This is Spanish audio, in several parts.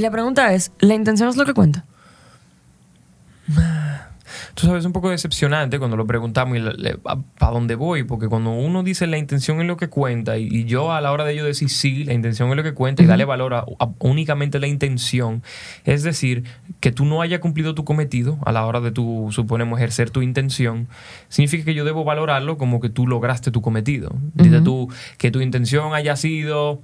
Y la pregunta es, ¿la intención es lo que cuenta? Tú sabes, es un poco decepcionante cuando lo preguntamos y para dónde voy, porque cuando uno dice la intención es lo que cuenta, y, yo a la hora de yo decir sí, la intención es lo que cuenta, y darle valor a, únicamente la intención, es decir, que tú no haya cumplido tu cometido a la hora de tú, suponemos, ejercer tu intención, significa que yo debo valorarlo como que tú lograste tu cometido. Dice tú que tu intención haya sido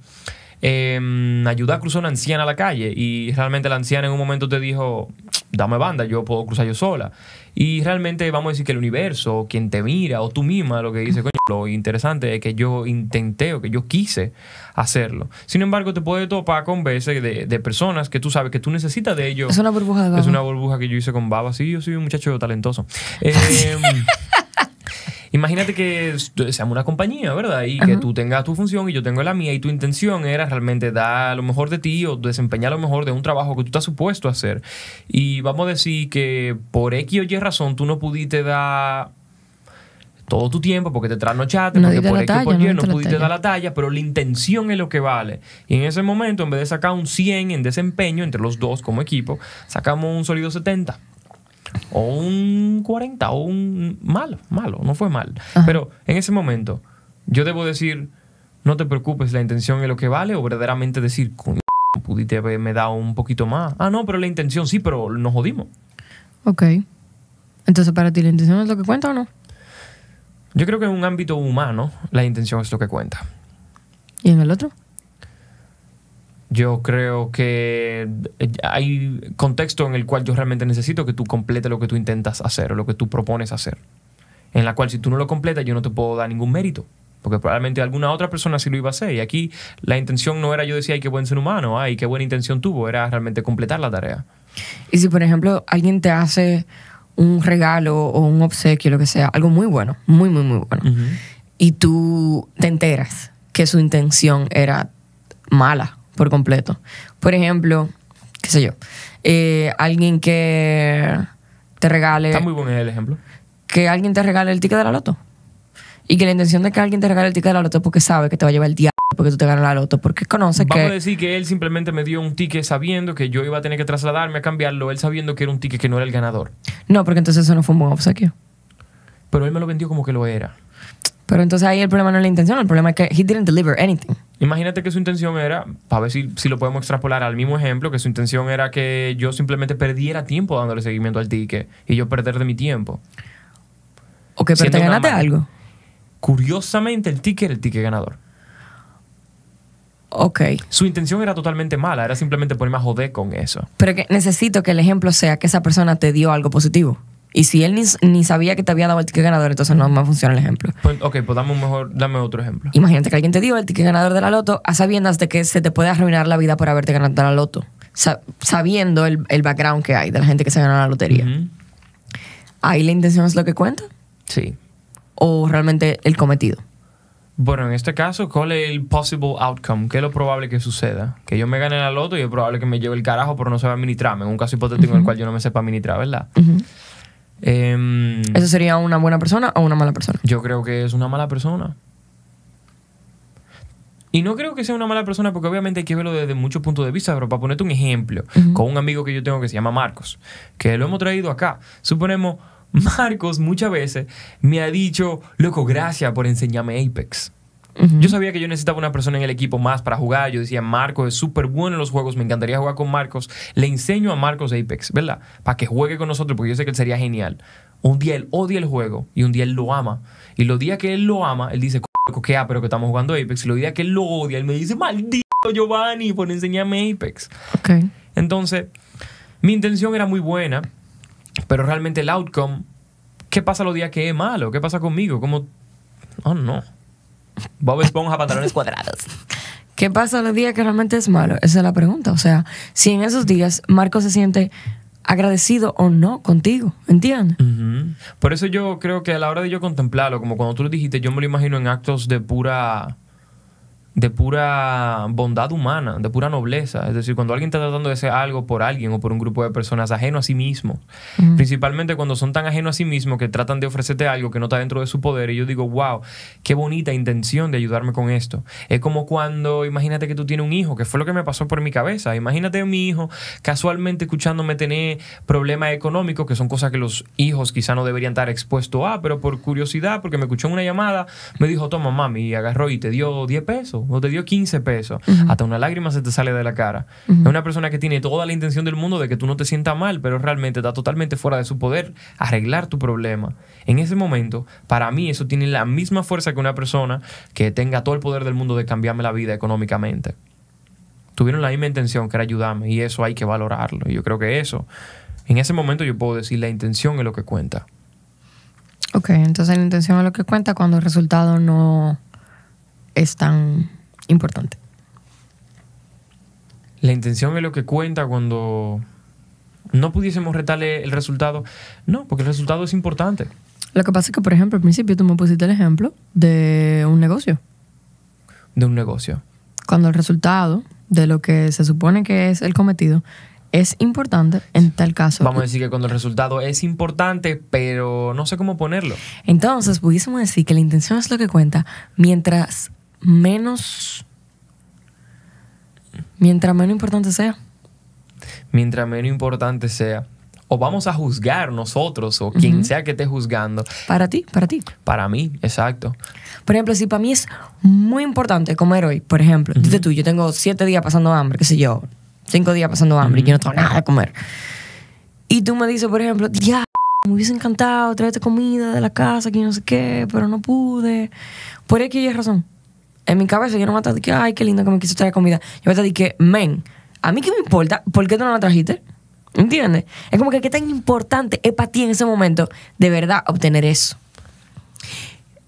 eh, ayudar a cruzar una anciana a la calle y realmente la anciana en un momento te dijo, dame banda, yo puedo cruzar yo sola. Y realmente vamos a decir que el universo, quien te mira o tú misma, lo que dice, coño, lo interesante es que yo intenté o que yo quise hacerlo. Sin embargo, te puede topar con veces de, personas que tú sabes que tú necesitas de ellos. Es una burbuja de baba. Es una burbuja que yo hice con baba. Sí, yo soy un muchacho talentoso. Eh, Imagínate que seamos una compañía, ¿verdad? Y que tú tengas tu función y yo tengo la mía y tu intención era realmente dar lo mejor de ti o desempeñar lo mejor de un trabajo que tú estás supuesto a hacer. Y vamos a decir que por X o Y razón tú no pudiste dar todo tu tiempo porque te trasnochaste, porque por X o por Y no, pudiste dar la talla, pero la intención es lo que vale. Y en ese momento, en vez de sacar un 100 en desempeño entre los dos como equipo, sacamos un sólido 70 o un 40 o un malo, malo, no fue mal. Pero en ese momento yo debo decir, no te preocupes, la intención es lo que vale o verdaderamente decir, pudiste haberme dado un poquito más. Ah, no, pero la intención sí, pero nos jodimos. Ok. Entonces, ¿para ti la intención es lo que cuenta o no? Yo creo que en un ámbito humano la intención es lo que cuenta. ¿Y en el otro? Yo creo que hay contexto en el cual yo realmente necesito que tú completes lo que tú intentas hacer o lo que tú propones hacer. En la cual si tú no lo completas yo no te puedo dar ningún mérito. Porque probablemente alguna otra persona sí lo iba a hacer. Y aquí la intención no era yo decía, ay, qué buen ser humano, ay, qué buena intención tuvo. Era realmente completar la tarea. Y si, por ejemplo, alguien te hace un regalo o un obsequio, lo que sea, algo muy bueno, muy, muy, muy bueno, y tú te enteras que su intención era mala por completo. Por ejemplo, qué sé yo, eh, alguien que te regale... Está muy bueno el ejemplo. Que alguien te regale el ticket de la loto. Y que la intención de que alguien te regale el ticket de la loto es porque sabe que te va a llevar el día porque tú te ganas la loto, porque conoce que... Vamos a decir que él simplemente me dio un ticket sabiendo que yo iba a tener que trasladarme a cambiarlo, él sabiendo que era un ticket que no era el ganador. No, porque entonces eso no fue un buen obsequio. Pero él me lo vendió como que lo era. Pero entonces ahí el problema no es la intención, el problema es que he didn't deliver anything. Imagínate que su intención era, para ver si, si, lo podemos extrapolar al mismo ejemplo, que su intención era que yo simplemente perdiera tiempo dándole seguimiento al ticket y yo perder de mi tiempo. Ok, pero te ganaste algo. Curiosamente, el ticket era el ticket ganador. Ok. Su intención era totalmente mala, era simplemente ponerme a joder con eso. Pero que necesito que el ejemplo sea que esa persona te dio algo positivo. Y si él ni, sabía que te había dado el ticket ganador, entonces no me funciona el ejemplo. Pues, ok, pues dame, un mejor, dame otro ejemplo. Imagínate que alguien te dio el ticket ganador de la loto a sabiendas de que se te puede arruinar la vida por haberte ganado la loto. sabiendo el, background que hay de la gente que se gana la lotería. ¿Ahí la intención es lo que cuenta? Sí. ¿O realmente el cometido? Bueno, en este caso, ¿cuál es el possible outcome? ¿Qué es lo probable que suceda? Que yo me gane la loto y es probable que me lleve el carajo, pero no sepa administrarme. En un caso hipotético en el cual yo no me sepa administrar, ¿verdad? Em, ¿Eso sería una buena persona o una mala persona? Yo creo que es una mala persona. Y no creo que sea una mala persona porque obviamente hay que verlo desde muchos puntos de vista, pero para ponerte un ejemplo, con un amigo que yo tengo que se llama Marcos, que lo hemos traído acá. Suponemos, Marcos muchas veces me ha dicho, loco, gracias por enseñarme Apex. Yo sabía que yo necesitaba una persona en el equipo más para jugar. Yo decía, Marcos es súper bueno en los juegos, me encantaría jugar con Marcos. Le enseño a Marcos Apex, ¿verdad? Para que juegue con nosotros, porque yo sé que él sería genial. Un día él odia el juego y un día él lo ama. Y los días que él lo ama, él dice, que ah, pero que estamos jugando Apex. Y los días que él lo odia, él me dice, maldito Giovanni, por enseñarme Apex. Okay. Entonces, mi intención era muy buena, pero realmente el outcome, ¿qué pasa los días que es malo? ¿Qué pasa conmigo? Como, oh no. Bob Esponja, pantalones cuadrados. ¿Qué pasa los días que realmente es malo? Esa es la pregunta. O sea, si en esos días Marco se siente agradecido o no contigo, ¿entiendes? Por eso yo creo que a la hora de yo contemplarlo, como cuando tú lo dijiste, yo me lo imagino en actos de pura de pura bondad humana, de pura nobleza. Es decir, cuando alguien está tratando de hacer algo por alguien o por un grupo de personas ajeno a sí mismo, principalmente cuando son tan ajenos a sí mismos que tratan de ofrecerte algo que no está dentro de su poder, y yo digo, wow, qué bonita intención de ayudarme con esto. Es como cuando, imagínate que tú tienes un hijo, que fue lo que me pasó por mi cabeza. Imagínate a mi hijo casualmente escuchándome tener problemas económicos, que son cosas que los hijos quizá no deberían estar expuestos a, pero por curiosidad, porque me escuchó en una llamada, me dijo, toma mami, y agarró y te dio 10 pesos o te dio 15 pesos, hasta una lágrima se te sale de la cara. Es una persona que tiene toda la intención del mundo de que tú no te sientas mal, pero realmente está totalmente fuera de su poder arreglar tu problema. En ese momento, para mí eso tiene la misma fuerza que una persona que tenga todo el poder del mundo de cambiarme la vida económicamente. Tuvieron la misma intención que era ayudarme y eso hay que valorarlo. Y yo creo que eso, en ese momento yo puedo decir la intención es lo que cuenta. Ok, entonces la intención es lo que cuenta cuando el resultado no es tan importante. La intención es lo que cuenta cuando no pudiésemos retarle el resultado. No, porque el resultado es importante. Lo que pasa es que, por ejemplo, al principio tú me pusiste el ejemplo de un negocio. De un negocio. Cuando el resultado de lo que se supone que es el cometido es importante en tal caso. Vamos a decir que cuando el resultado es importante, pero no sé cómo ponerlo. Entonces, pudiésemos decir que la intención es lo que cuenta mientras menos Mientras menos importante sea. Mientras menos importante sea. O vamos a juzgar nosotros o quien sea que esté juzgando. Para ti, para ti. Para mí, exacto. Por ejemplo, si para mí es muy importante comer hoy, por ejemplo, dice tú, yo tengo siete días pasando hambre, qué sé yo, cinco días pasando hambre y yo no tengo nada de comer. Y tú me dices, por ejemplo, ya, me hubiese encantado traerte comida de la casa, que no sé qué, pero no pude. Por aquí hay razón en mi cabeza yo no me a que, ay, qué lindo que me quiso traer comida. Yo me a que, men, a mí qué me importa, ¿por qué tú no la trajiste? ¿Entiendes? Es como que qué tan importante es para ti en ese momento de verdad obtener eso.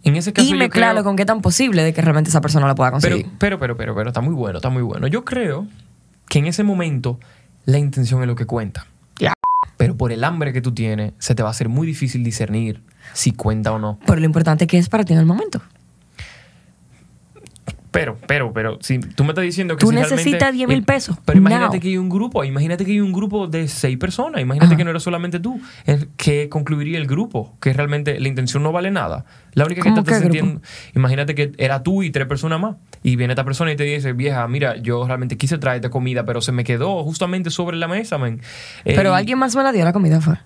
En ese caso, y me claro con qué tan posible de que realmente esa persona lo pueda conseguir. Pero, pero, pero, pero, está muy bueno, está muy bueno. Yo creo que en ese momento la intención es lo que cuenta. Ya. Pero por el hambre que tú tienes, se te va a hacer muy difícil discernir si cuenta o no. Pero lo importante que es para ti en el momento. Pero, pero, pero, si tú me estás diciendo que tú necesitas 10 mil pesos. Pero imagínate que hay un grupo, imagínate que hay un grupo de seis personas, imagínate que no era solamente tú, que concluiría el grupo, que realmente la intención no vale nada. La única que te estás sintiendo, imagínate que era tú y tres personas más, y viene esta persona y te dice, vieja, mira, yo realmente quise traerte comida, pero se me quedó justamente sobre la mesa, pero alguien más me la dio la comida, fue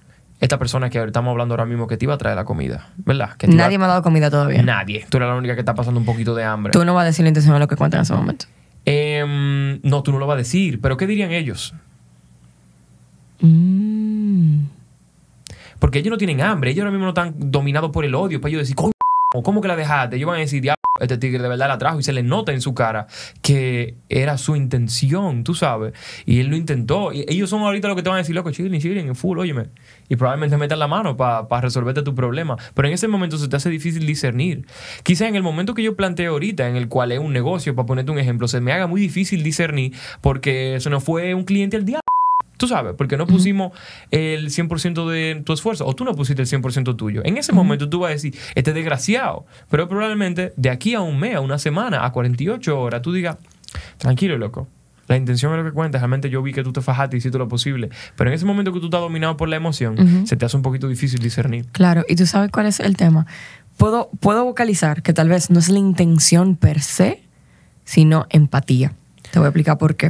esta persona que estamos hablando ahora mismo que te iba a traer la comida, ¿verdad? Nadie me ha dado comida todavía. Nadie. Tú eres la única que está pasando un poquito de hambre. Tú no vas a decir la intención de lo que cuentan en ese momento. Em, no, tú no lo vas a decir. Pero ¿qué dirían ellos? Mm. Porque ellos no tienen hambre. Ellos ahora mismo no están dominados por el odio. Para ellos decir, ¿cómo que la dejaste? Ellos van a decir, este tigre de verdad la trajo y se le nota en su cara que era su intención, tú sabes. Y él lo intentó. Y ellos son ahorita lo que te van a decir, loco, chilling, chilling, en full, óyeme. Y probablemente metan la mano para resolverte tu problema. Pero en ese momento se te hace difícil discernir. Quizá en el momento que yo planteo ahorita, en el cual es un negocio, para ponerte un ejemplo, se me haga muy difícil discernir porque eso no fue un cliente al diablo. Tú sabes, porque no pusimos el 100% de tu esfuerzo, o tú no pusiste el 100% tuyo. En ese momento tú vas a decir, este desgraciado, pero probablemente de aquí a un mes, a una semana, a 48 horas, tú digas, tranquilo, loco. La intención es lo que cuenta. Realmente yo vi que tú te fajaste y hiciste lo posible. Pero en ese momento que tú estás dominado por la emoción, se te hace un poquito difícil discernir. Claro, y tú sabes cuál es el tema. Puedo, puedo vocalizar que tal vez no es la intención per se, sino empatía. Te voy a explicar por qué.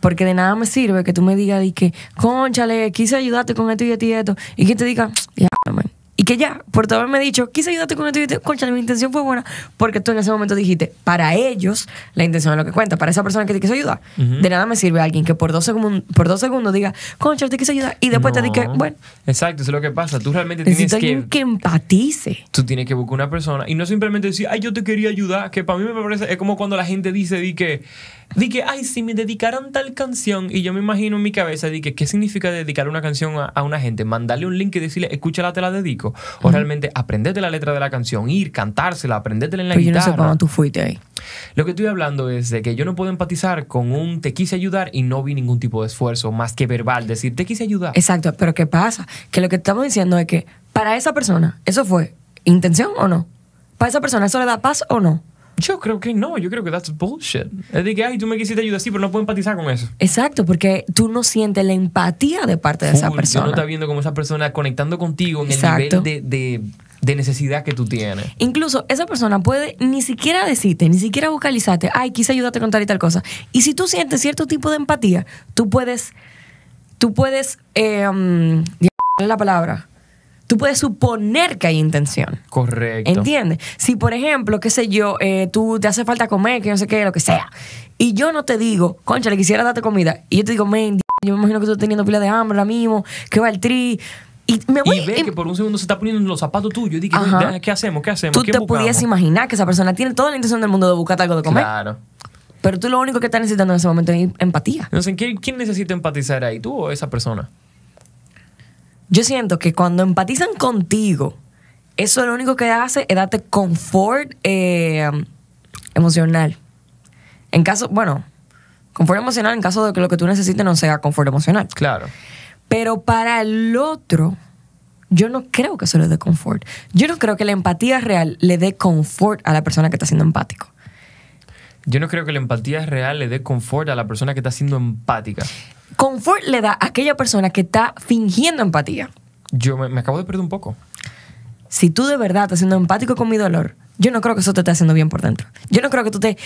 Porque de nada me sirve que tú me digas y que, conchale, quise ayudarte con esto y esto y esto. Y que te diga, ya, y que ya, por todo haberme dicho, quise ayudarte con esto y esto, conchale, mi intención fue buena. Porque tú en ese momento dijiste, para ellos, la intención es lo que cuenta. Para esa persona que te quiso ayudar. De nada me sirve alguien que por dos, segundos, por dos segundos diga, conchale, te quise ayudar. Y después te diga, bueno. Exacto, eso es lo que pasa. Tú realmente tienes que. que empatice. Tú tienes que buscar una persona. Y no simplemente decir, ay, yo te quería ayudar. Que para mí me parece. Es como cuando la gente dice, di que Dije, que, ay, si me dedicaran tal canción, y yo me imagino en mi cabeza, di que, ¿qué significa dedicar una canción a, una gente? Mandarle un link y decirle, escúchala, te la dedico. O realmente aprenderte la letra de la canción, ir, cantársela, aprendértela en la guitarra. Yo no sé tú fuiste ahí. Lo que estoy hablando es de que yo no puedo empatizar con un te quise ayudar y no vi ningún tipo de esfuerzo más que verbal, decir te quise ayudar. Exacto, pero ¿qué pasa? Que lo que estamos diciendo es que para esa persona, ¿eso fue intención o no? ¿Para esa persona eso le da paz o no? Yo creo que no, yo creo que that's bullshit. Es de que, ay, tú me quisiste ayudar, sí, pero no puedo empatizar con eso. Exacto, porque tú no sientes la empatía de parte de esa persona. Yo no está viendo como esa persona conectando contigo en Exacto. el nivel de, de, de necesidad que tú tienes. Incluso esa persona puede ni siquiera decirte, ni siquiera vocalizarte, ay, quise ayudarte con tal y tal cosa. Y si tú sientes cierto tipo de empatía, tú puedes, tú puedes, eh, um, ¿cuál es la palabra? Tú puedes suponer que hay intención. Correcto. ¿Entiendes? Si, por ejemplo, qué sé yo, eh, tú te hace falta comer, que no sé qué, lo que sea, y yo no te digo, concha, le quisiera darte comida, y yo te digo, men, yo me imagino que tú estás teniendo pila de hambre ahora mismo, que va el tri, y me voy... Y ve y- que por un segundo se está poniendo en los zapatos tuyos. Y dije. ¿qué hacemos? ¿Qué hacemos? tú ¿Qué te buscamos? pudieras imaginar que esa persona tiene toda la intención del mundo de buscarte algo de comer, Claro. pero tú lo único que estás necesitando en ese momento es empatía. Entonces, ¿quién, quién necesita empatizar ahí? ¿Tú o esa persona? Yo siento que cuando empatizan contigo, eso lo único que hace es darte confort eh, emocional. En caso, bueno, confort emocional en caso de que lo que tú necesites no sea confort emocional. Claro. Pero para el otro, yo no creo que eso le dé confort. Yo no creo que la empatía real le dé confort a la persona que está siendo empático. Yo no creo que la empatía real le dé confort a la persona que está siendo empática. Confort le da a aquella persona que está fingiendo empatía. Yo me, me acabo de perder un poco. si tú de verdad estás siendo empático con mi dolor, yo no creo que eso te esté haciendo bien por dentro. Yo no creo que tú estés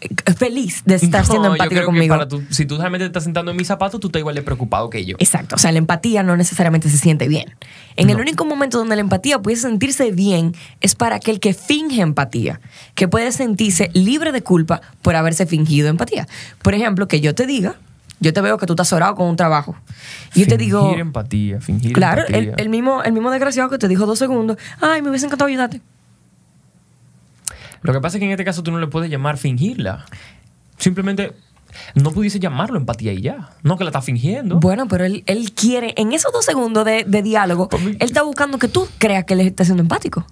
eh, feliz de estar siendo No, yo empático creo que conmigo. para si tú realmente te estás sentando en mis zapatos, tú estás igual de preocupado que yo. Exacto. O sea, la empatía no necesariamente se siente bien. En el único momento donde la empatía puede sentirse bien es para aquel que finge empatía, que puede sentirse libre de culpa por haberse fingido empatía. Por ejemplo, que yo te diga, yo te veo que tú estás orado con un trabajo. Y yo te digo, Fingir empatía, fingir claro, empatía. el, el mismo, el mismo desgraciado que te dijo dos segundos, ay, me hubiese encantado ayudarte. Lo que pasa es que en este caso tú no le puedes llamar fingirla. Simplemente no pudiese llamarlo empatía y ya. No que la estás fingiendo. Bueno, pero él, él quiere, en esos dos segundos de, de diálogo, él está buscando que tú creas que él está siendo empático.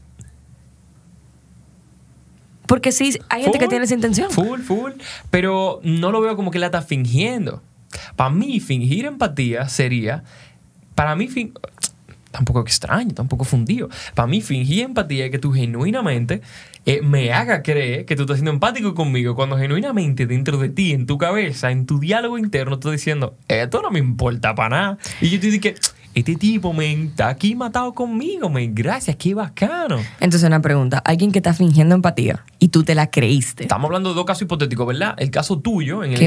Porque sí, hay gente que tiene esa intención. Full, full. Pero no lo veo como que la está fingiendo. Para mí, fingir empatía sería. Para mí, fin- tampoco extraño, tampoco fundido. Para mí, fingir empatía es que tú genuinamente eh, me haga creer que tú estás siendo empático conmigo cuando genuinamente dentro de ti, en tu cabeza, en tu diálogo interno, estás diciendo, esto no me importa para nada. Y yo te digo que este tipo me está aquí matado conmigo, men. Gracias, qué bacano. Entonces, una pregunta: alguien que está fingiendo empatía y tú te la creíste. Estamos hablando de dos casos hipotéticos, ¿verdad? El caso tuyo, en el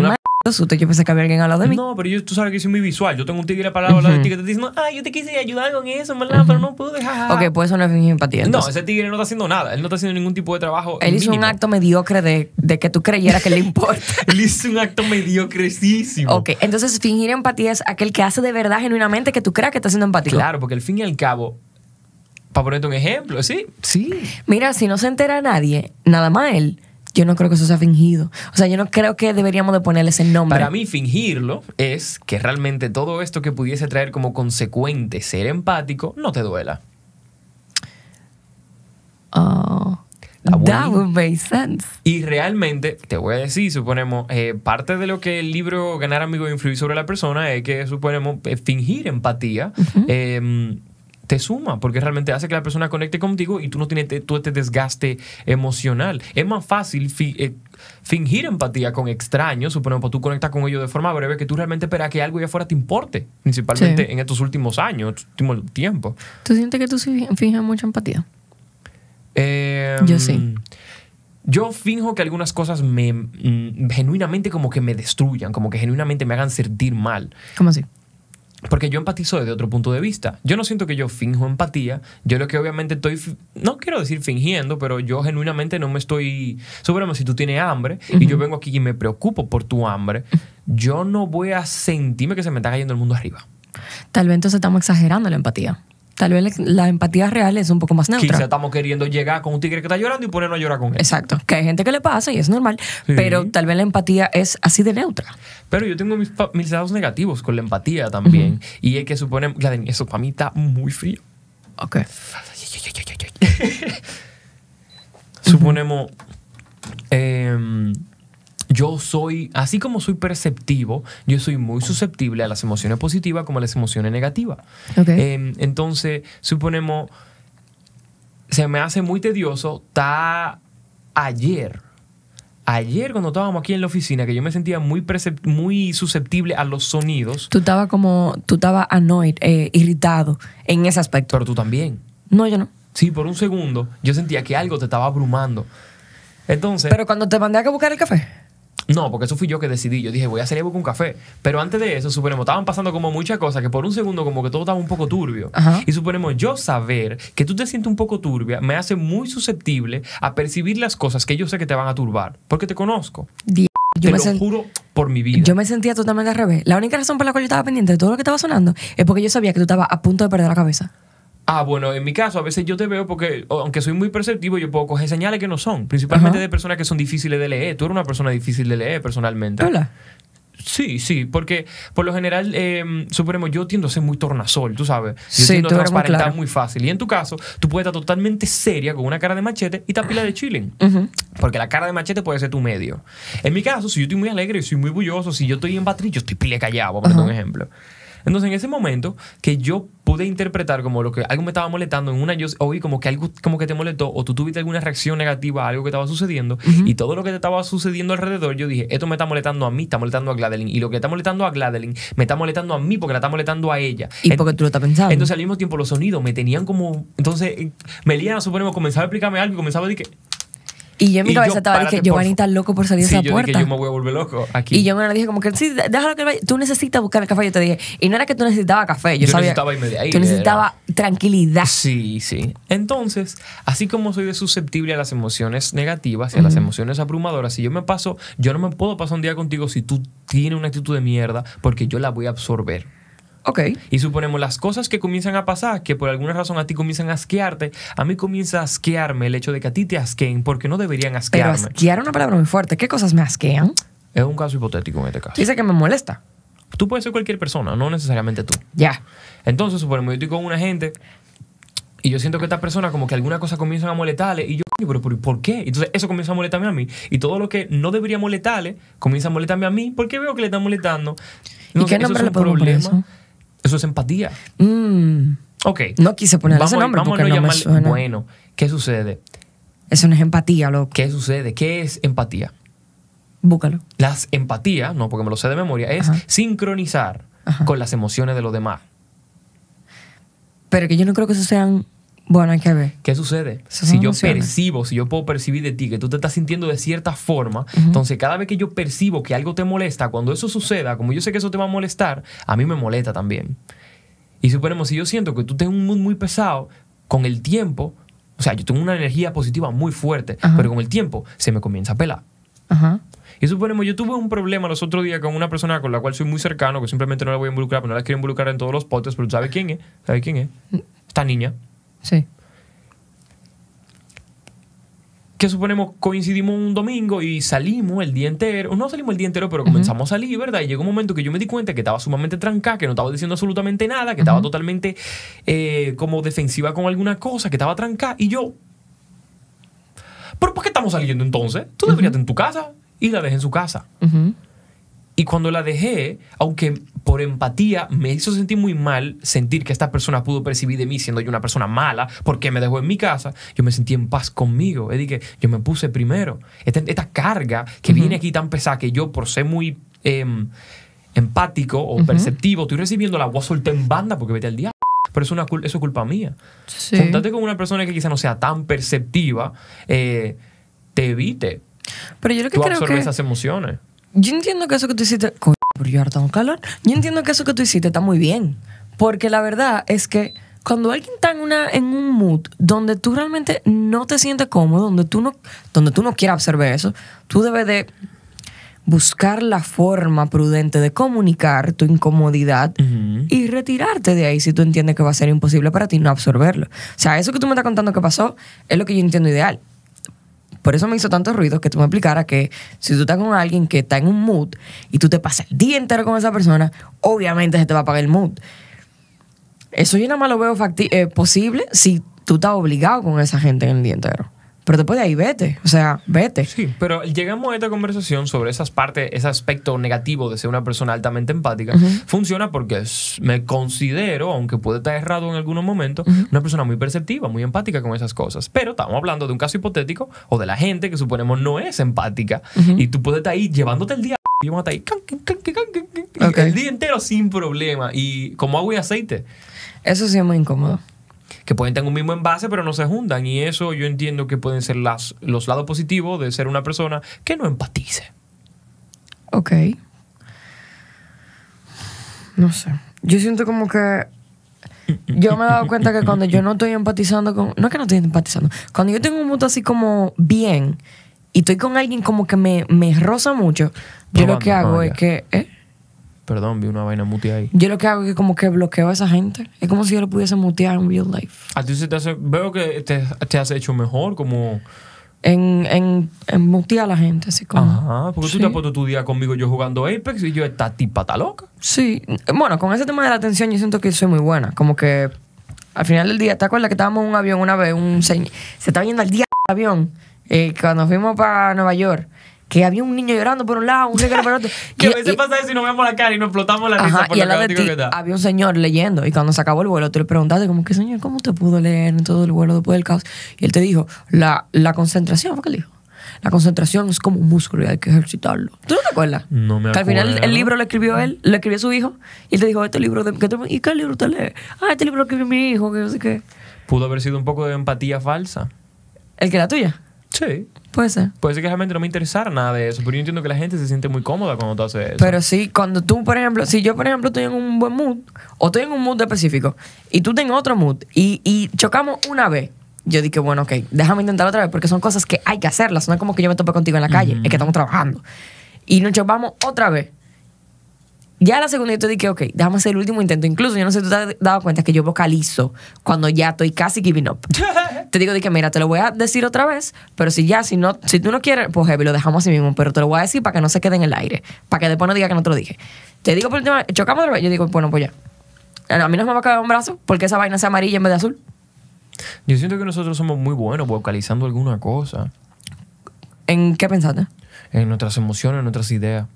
susto. Yo pensé que había alguien al lado de mí. No, pero yo, tú sabes que soy muy visual. Yo tengo un tigre para hablar de ti que te dice, ay, yo te quise ayudar con eso, ¿verdad? Pero no pude. jajaja". Ok, pues eso no es fingir empatía. No, ese tigre no está haciendo nada. Él no está haciendo ningún tipo de trabajo. él hizo un acto mediocre de, que tú creyeras que le importa. Él hizo un acto mediocrecísimo. ok, entonces fingir empatía es aquel que hace de verdad, genuinamente, que tú creas que está siendo empático. Claro, porque al fin y al cabo, para ponerte un ejemplo, sí, sí. Mira, si no se entera nadie, nada más él, yo no creo que eso sea fingido. O sea, yo no creo que deberíamos de ponerle ese nombre. Para mí, fingirlo es que realmente todo esto que pudiese traer como consecuente ser empático no te duela. Oh, that would make sense. Y realmente, te voy a decir, suponemos, eh, parte de lo que el libro Ganar Amigos e Influir sobre la persona es que, suponemos, eh, fingir empatía eh, te suma, porque realmente hace que la persona conecte contigo y tú no tienes todo este desgaste emocional. Es más fácil fi- eh, fingir empatía con extraños, suponemos, pues tú conectas con ellos de forma breve, que tú realmente esperas que algo allá afuera te importe, principalmente Sí. en estos últimos años, estos últimos tiempos. ¿Tú sientes que tú finges mucha empatía? Eh, Yo sí. Yo finjo que algunas cosas me mm, genuinamente como que me destruyan, como que genuinamente me hagan sentir mal. ¿Cómo así? Porque yo empatizo desde otro punto de vista. Yo no siento que yo finjo empatía. Yo lo que obviamente estoy, no quiero decir fingiendo, pero yo genuinamente no me estoy... Suponemos, si tú tienes hambre y yo vengo aquí y me preocupo por tu hambre, yo no voy a sentirme que se me está cayendo el mundo arriba. Tal vez entonces estamos exagerando la empatía. Tal vez la empatía real es un poco más neutra. Quizá estamos queriendo llegar con un tigre que está llorando y ponernos a llorar con él. Exacto. Que hay gente que le pasa y es normal. Sí. Pero tal vez la empatía es así de neutra. Pero yo tengo mis, mis lados negativos con la empatía también. Y es que Gladys, eso para mí está muy frío. Ok. Suponemos, em, yo soy, así como soy perceptivo, yo soy muy susceptible a las emociones positivas como a las emociones negativas. Ok. Em, entonces, suponemos, se me hace muy tedioso estar ayer ayer cuando estábamos aquí en la oficina, que yo me sentía muy, muy susceptible a los sonidos, Tú estabas como, tú estabas annoyed, eh, irritado en ese aspecto. pero tú también. No, yo no. Sí, por un segundo yo sentía que algo te estaba abrumando. Entonces, Pero cuando te mandé a que buscar el café. No, porque eso fui yo que decidí. Yo dije, voy a salir a buscar un café. Pero antes de eso, suponemos, estaban pasando como muchas cosas que por un segundo como que todo estaba un poco turbio. Ajá. Y suponemos, yo saber que tú te sientes un poco turbia me hace muy susceptible a percibir las cosas que yo sé que te van a turbar. Porque te conozco. Di- Yo te me, lo juro por mi vida. yo me sentía totalmente al revés. La única razón por la cual yo estaba pendiente de todo lo que estaba sonando es porque yo sabía que tú estabas a punto de perder la cabeza. Ah, bueno, en mi caso, a veces yo te veo porque, aunque soy muy perceptivo, yo puedo coger señales que no son. Principalmente Ajá. de personas que son difíciles de leer. Tú eres una persona difícil de leer personalmente. Hola. Sí, sí, porque por lo general, eh, suponemos, yo tiendo a ser muy tornasol, tú sabes. Yo Sí, tiendo a muy transparentar claro. muy fácil. Y en tu caso, tú puedes estar totalmente seria con una cara de machete y tapila de chilling. Porque la cara de machete puede ser tu medio. En mi caso, si yo estoy muy alegre, yo soy muy bulloso, si yo estoy en batriz, yo estoy pile callado, por poner un ejemplo. Entonces, en ese momento que yo pude interpretar como lo que algo me estaba molestando, en una yo oí como que algo como que te molestó o tú tuviste alguna reacción negativa a algo que estaba sucediendo y todo lo que te estaba sucediendo alrededor, yo dije, esto me está molestando a mí, está molestando a Gladeline y lo que está molestando a Gladeline me está molestando a mí porque la está molestando a ella. Y porque tú lo estás pensando. entonces al mismo tiempo los sonidos me tenían como entonces eh, Meliana suponemos comenzaba a explicarme algo y comenzaba a decir que y yo en mi y cabeza yo, estaba párate, dije, Giovanni está loco por salir de Sí, esa yo puerta. dije, yo me voy a volver loco aquí. Y yo me dije como que sí, déjalo que vaya. Tú necesitas buscar el café. Yo te dije. Y no era que tú necesitabas café. Yo, Yo sabía. necesitaba irme de ahí, Tú necesitabas tranquilidad. Sí, sí. Entonces, así como soy de susceptible a las emociones negativas y a las emociones abrumadoras, si yo me paso, yo no me puedo pasar un día contigo si tú tienes una actitud de mierda, porque yo la voy a absorber. Ok. Y suponemos las cosas que comienzan a pasar, que por alguna razón a ti comienzan a asquearte, a mí comienza a asquearme el hecho de que a ti te asqueen porque no deberían Pero asquearme. asquear es una palabra muy fuerte. ¿Qué cosas me asquean? es un caso hipotético en este caso. Dice que me molesta. Tú puedes ser cualquier persona, no necesariamente tú. Ya. Entonces, suponemos, yo estoy con una gente y yo siento que esta persona como que alguna cosa comienza a molestarle y yo, "Coño, pero ¿por, qué? Entonces eso comienza a molestarme a mí y todo lo que no debería molestarle comienza a molestarme a mí porque veo que le están molestando. ¿Y qué nombre le podemos poner problema. eso? Eso es empatía. Mm, Ok. no quise ponerle ese Vamos a- nombre porque no me suena. Bueno, ¿qué sucede? Eso no es empatía, loco. ¿Qué sucede? ¿Qué es empatía? Búscalo. Las empatía, no porque me lo sé de memoria, es Ajá. sincronizar Ajá. con las emociones de los demás. Pero que yo no creo que eso sean. Bueno, hay que ver. ¿Qué sucede? Esas si yo emociones. percibo, si yo puedo percibir de ti que tú te estás sintiendo de cierta forma, entonces cada vez que yo percibo que algo te molesta, cuando eso suceda, como yo sé que eso te va a molestar, a mí me molesta también. Y suponemos, si yo siento que tú tienes un mood muy pesado, con el tiempo, o sea, yo tengo una energía positiva muy fuerte, Ajá. pero con el tiempo se me comienza a pelar. Ajá. Y suponemos, yo tuve un problema los otros días con una persona con la cual soy muy cercano, que simplemente no la voy a involucrar, pero no la quiero involucrar en todos los podcasts, pero tú sabes quién es, ¿sabes quién es? Esta niña. Sí. que suponemos coincidimos un domingo y salimos el día entero. No salimos el día entero, pero comenzamos a salir, ¿verdad? Y llegó un momento que yo me di cuenta que estaba sumamente trancada, que no estaba diciendo absolutamente nada, que estaba totalmente eh, como defensiva con alguna cosa, que estaba trancada. Y yo, ¿pero por qué estamos saliendo entonces? Tú deberías estar en tu casa. Y la dejé en su casa. Ujú. Y cuando la dejé, aunque por empatía me hizo sentir muy mal sentir que esta persona pudo percibir de mí siendo yo una persona mala porque me dejó en mi casa, yo me sentí en paz conmigo. Es decir, que yo me puse primero. Esta, esta carga que viene aquí tan pesada que yo, por ser muy em, empático o perceptivo, estoy recibiendo la voz solté en banda porque vete al diablo. Pero es una eso es culpa mía. Sí. Juntate con una persona que quizá no sea tan perceptiva, eh, te evite. Pero yo lo que Tú creo absorbes que. esas emociones. Yo entiendo que eso que tú hiciste. Coño, pero yo ahora tengo calor. Yo entiendo que eso que tú hiciste está muy bien. Porque la verdad es que cuando alguien está en, una, en un mood donde tú realmente no te sientes cómodo, donde tú no, donde tú no quieras absorber eso, tú debes de buscar la forma prudente de comunicar tu incomodidad Ujú. y retirarte de ahí si tú entiendes que va a ser imposible para ti no absorberlo. O sea, eso que tú me estás contando que pasó es lo que yo entiendo ideal. Por eso me hizo tanto ruido que tú me explicaras que si tú estás con alguien que está en un mood y tú te pasas el día entero con esa persona, obviamente se te va a apagar el mood. Eso yo nada más lo veo eh, posible si tú estás obligado con esa gente en el día entero. Pero después de ahí, vete. O sea, vete. Sí, pero llegamos a esta conversación sobre esas partes, ese aspecto negativo de ser una persona altamente empática. Funciona porque me considero, aunque puede estar errado en algunos momentos, una persona muy perceptiva, muy empática con esas cosas. Pero estamos hablando de un caso hipotético o de la gente que suponemos no es empática. Y tú puedes estar ahí llevándote el día. Y vamos a estar ahí el día entero sin problema. Y como agua y aceite. Eso sí es muy incómodo. Que pueden tener un mismo envase pero no se juntan y eso yo entiendo que pueden ser las, los lados positivos de ser una persona que no empatice. Ok. No sé. Yo siento como que. Yo me he dado cuenta que cuando yo no estoy empatizando con. No es que no estoy empatizando. Cuando yo tengo un mundo así como bien y estoy con alguien como que me, me roza mucho, yo lo que hago es que. ¿eh? Perdón, vi una vaina mutia ahí. Yo lo que hago es que como que bloqueo a esa gente. Es como si yo lo pudiese mutear en real life. A ti se te hace, veo que te, te has hecho mejor como... En, en, en mutear a la gente, así como. Ajá, porque tú Sí. te has puesto tu día conmigo yo jugando Apex y yo esta tipa está loca. Sí, bueno, con ese tema de la atención yo siento que soy muy buena. Como que al final del día, ¿te acuerdas que estábamos en un avión una vez? Un señ- se estaba yendo al día del avión. eh, cuando fuimos para Nueva York, que había un niño llorando por un lado, un regalo por otro. Que a veces y- pasa eso y nos vemos la cara y nos explotamos la risa Ajá, por y al lado de ti que está. había un señor leyendo. Y cuando se acabó el vuelo, tú le preguntaste, como que, señor, ¿cómo te pudo leer en todo el vuelo después del caos? Y él te dijo, la, la concentración, ¿fue que él dijo? La concentración es como un músculo y hay que ejercitarlo. ¿Tú no te acuerdas? No me Que al final acuerdo. el libro lo escribió él, lo escribió su hijo. Y él te dijo, este libro, de, ¿qué te- ¿y qué libro te lee? Ah, este libro lo escribió mi hijo, que no sé qué. Pudo haber sido un poco de empatía falsa. ¿El que la tuya? Sí. Puede ser. Puede ser que realmente no me interesara nada de eso, pero yo entiendo que la gente se siente muy cómoda cuando tú haces eso. Pero sí, cuando tú, por ejemplo, si yo, por ejemplo, estoy en un buen mood, o estoy en un mood específico, y tú tengas otro mood, y, y chocamos una vez, yo dije, bueno, ok, déjame intentar otra vez, porque son cosas que hay que hacerlas, no es como que yo me tope contigo en la calle, es que estamos trabajando. Y nos chocamos otra vez. Ya la segunda yo te dije, ok, déjame hacer el último intento. Incluso yo no sé si tú te has dado cuenta que yo vocalizo cuando ya estoy casi giving up. te digo, dije, mira, te lo voy a decir otra vez, pero si ya, si no, si tú no quieres, pues heavy, lo dejamos así mismo, pero te lo voy a decir para que no se quede en el aire, para que después no diga que no te lo dije. Te digo por última vez, chocamos otra vez, yo digo, bueno, pues ya. A mí no me va a caer un brazo porque esa vaina sea amarilla en vez de azul. Yo siento que nosotros somos muy buenos vocalizando alguna cosa ¿En qué pensaste? en nuestras emociones, en nuestras ideas.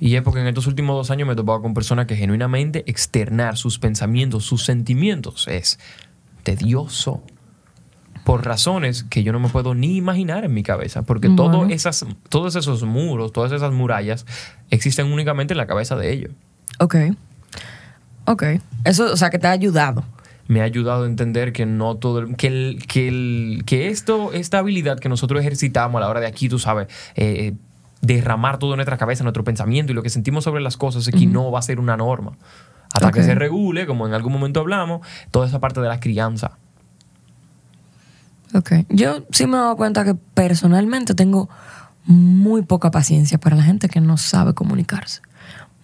Y es porque en estos últimos dos años me he topado con personas que genuinamente externar sus pensamientos, sus sentimientos es tedioso. Por razones que yo no me puedo ni imaginar en mi cabeza. Porque todo Bueno. esas, todos esos muros, todas esas murallas existen únicamente en la cabeza de ellos. Ok. Ok. Eso, o sea, que te ha ayudado. me ha ayudado a entender que no todo que el, que el- que esto esta habilidad que nosotros ejercitamos a la hora de aquí tú sabes eh, derramar todo en nuestra cabeza nuestro pensamiento y lo que sentimos sobre las cosas aquí no va a ser una norma hasta que se regule como en algún momento hablamos toda esa parte de la crianza Ok. Yo sí me he dado cuenta que personalmente tengo muy poca paciencia para la gente que no sabe comunicarse.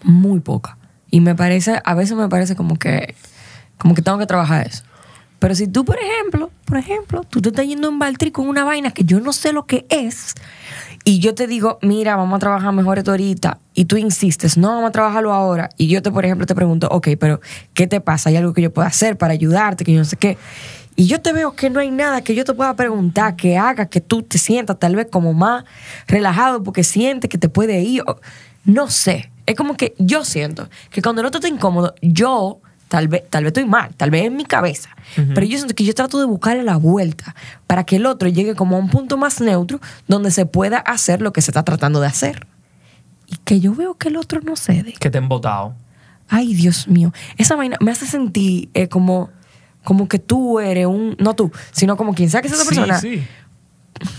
Muy poca. Y me parece, a veces me parece como que, como que tengo que trabajar eso. Pero si tú, por ejemplo, por ejemplo, tú te estás yendo en Baltri con una vaina que yo no sé lo que es, y yo te digo, mira, vamos a trabajar mejor esto ahorita, y tú insistes, no, vamos a trabajarlo ahora, y yo te, por ejemplo, te pregunto, ok, pero ¿qué te pasa? ¿Hay algo que yo pueda hacer para ayudarte? Que yo no sé qué. Y yo te veo que no hay nada que yo te pueda preguntar, que haga que tú te sientas tal vez como más relajado porque sientes que te puede ir. No sé. Es como que yo siento que cuando otro está incómodo, yo tal vez, tal vez estoy mal, tal vez en mi cabeza. Pero yo siento que yo trato de buscarle la vuelta para que el otro llegue como a un punto más neutro donde se pueda hacer lo que se está tratando de hacer. Y que yo veo que el otro no cede. que te han votado Ay, Dios mío. Esa vaina me hace sentir eh, como, como que tú eres un. No tú, sino como quien sea que sea esa persona. sí, sí. N-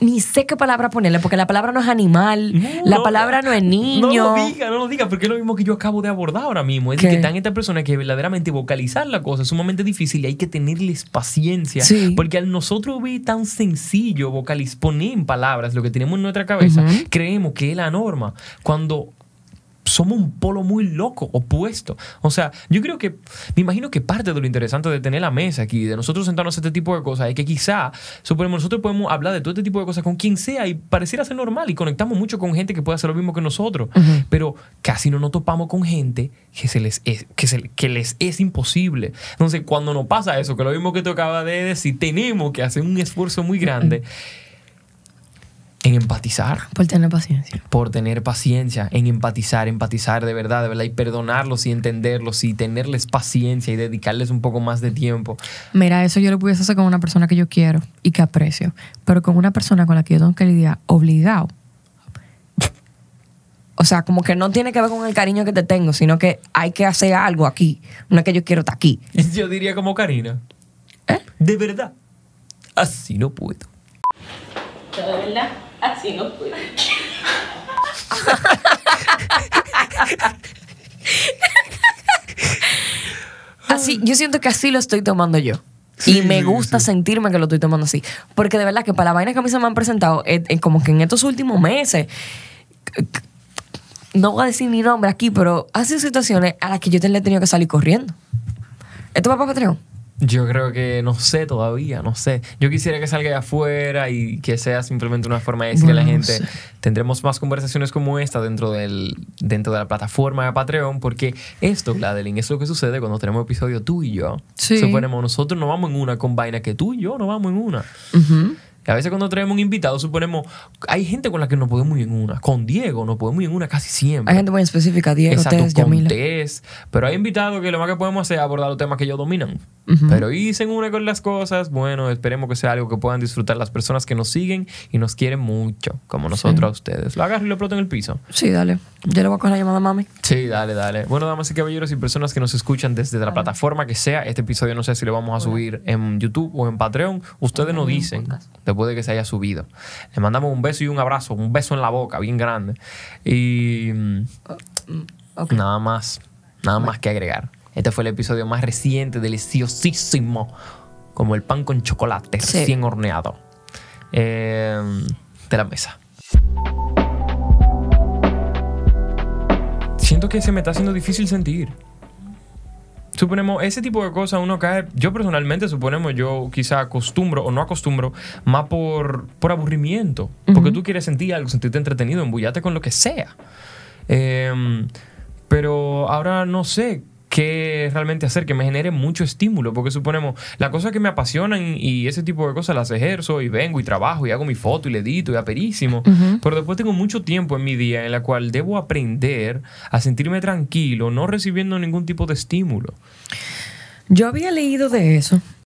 Ni sé qué palabra ponerle, porque la palabra no es animal, la palabra no es niño. No lo diga, no lo diga, porque es lo mismo que yo acabo de abordar ahora mismo. Es ¿Qué? que están estas personas que verdaderamente vocalizar la cosa es sumamente difícil y hay que tenerles paciencia. Sí. Porque al nosotros ver tan sencillo vocalizar, poner en palabras lo que tenemos en nuestra cabeza, creemos que es la norma. Cuando somos un polo muy loco, opuesto. O sea, yo creo que, me imagino que parte de lo interesante de tener la mesa aquí, de nosotros sentarnos a este tipo de cosas, es que quizá, suponemos, nosotros podemos hablar de todo este tipo de cosas con quien sea y pareciera ser normal y conectamos mucho con gente que puede hacer lo mismo que nosotros, pero casi no nos topamos con gente que, se les es, que, se, que les es imposible. Entonces, cuando nos pasa eso, que lo mismo que tú acabas de decir, tenemos que hacer un esfuerzo muy grande en empatizar. Por tener paciencia. Por tener paciencia, en empatizar, empatizar de verdad, de verdad, y perdonarlos y entenderlos y tenerles paciencia y dedicarles un poco más de tiempo. Mira, eso yo lo pudiese hacer con una persona que yo quiero y que aprecio, pero con una persona con la que yo tengo que lidiar obligado. O sea, como que no tiene que ver con el cariño que te tengo, sino que hay que hacer algo aquí. No es que yo quiero estar aquí. Yo diría como Karina. ¿Eh? De verdad. Así no puedo. De verdad, así no puedo. Así, yo siento que así lo estoy tomando yo. y me gusta sentirme que lo estoy tomando así. Porque de verdad que para la vaina que a mí se me han presentado, eh, eh, como que en estos últimos meses, no voy a decir ni nombre aquí, pero ha sido situaciones a las que yo te le he tenido que salir corriendo. ¿Esto va para Patreon? Yo creo que no sé todavía, no sé. Yo quisiera que salga de afuera y que sea simplemente una forma de decirle a la gente, tendremos más conversaciones como esta dentro, del, dentro de la plataforma de Patreon, porque esto, Gladeline, es lo que sucede cuando tenemos episodio tú y yo. Sí. Suponemos, nosotros no vamos en una con vaina que tú y yo no vamos en una. Y a veces cuando traemos un invitado, suponemos, hay gente con la que no podemos ir en una. Con Diego no podemos ir en una casi siempre. Hay gente muy específica, Diego, Exacto, Tess, con. Tess. Pero hay invitados que lo más que podemos hacer es abordar los temas que ellos dominan. Ujú. Pero irse en una con las cosas, bueno, esperemos que sea algo que puedan disfrutar las personas que nos siguen y nos quieren mucho, como nosotros a ustedes. Lo agarro y lo exploto en el piso. Sí, dale. Yo le voy a coger la llamada a mami. Sí, dale, dale. Bueno, damas y caballeros y personas que nos escuchan desde la plataforma que sea, este episodio no sé si lo vamos a subir en YouTube o en Patreon. Ustedes nos dicen después de que se haya subido. Le mandamos un beso y un abrazo, un beso en la boca, bien grande. Y mm, nada más, nada más que agregar. Este fue el episodio más reciente, deliciosísimo, como el pan con chocolate Sí. recién horneado, eh, de la mesa. Siento que se me está haciendo difícil sentir. Suponemos, ese tipo de cosas uno cae, yo personalmente suponemos, yo quizá acostumbro o no acostumbro, más por, por aburrimiento. Porque tú quieres sentir algo, sentirte entretenido, embullate con lo que sea. Em, pero ahora no sé qué realmente hacer que me genere mucho estímulo, porque suponemos, las cosas que me apasionan y ese tipo de cosas las ejerzo y vengo y trabajo y hago mi foto y le edito y aperísimo, pero después tengo mucho tiempo en mi día en la cual debo aprender a sentirme tranquilo, no recibiendo ningún tipo de estímulo. Yo había leído de eso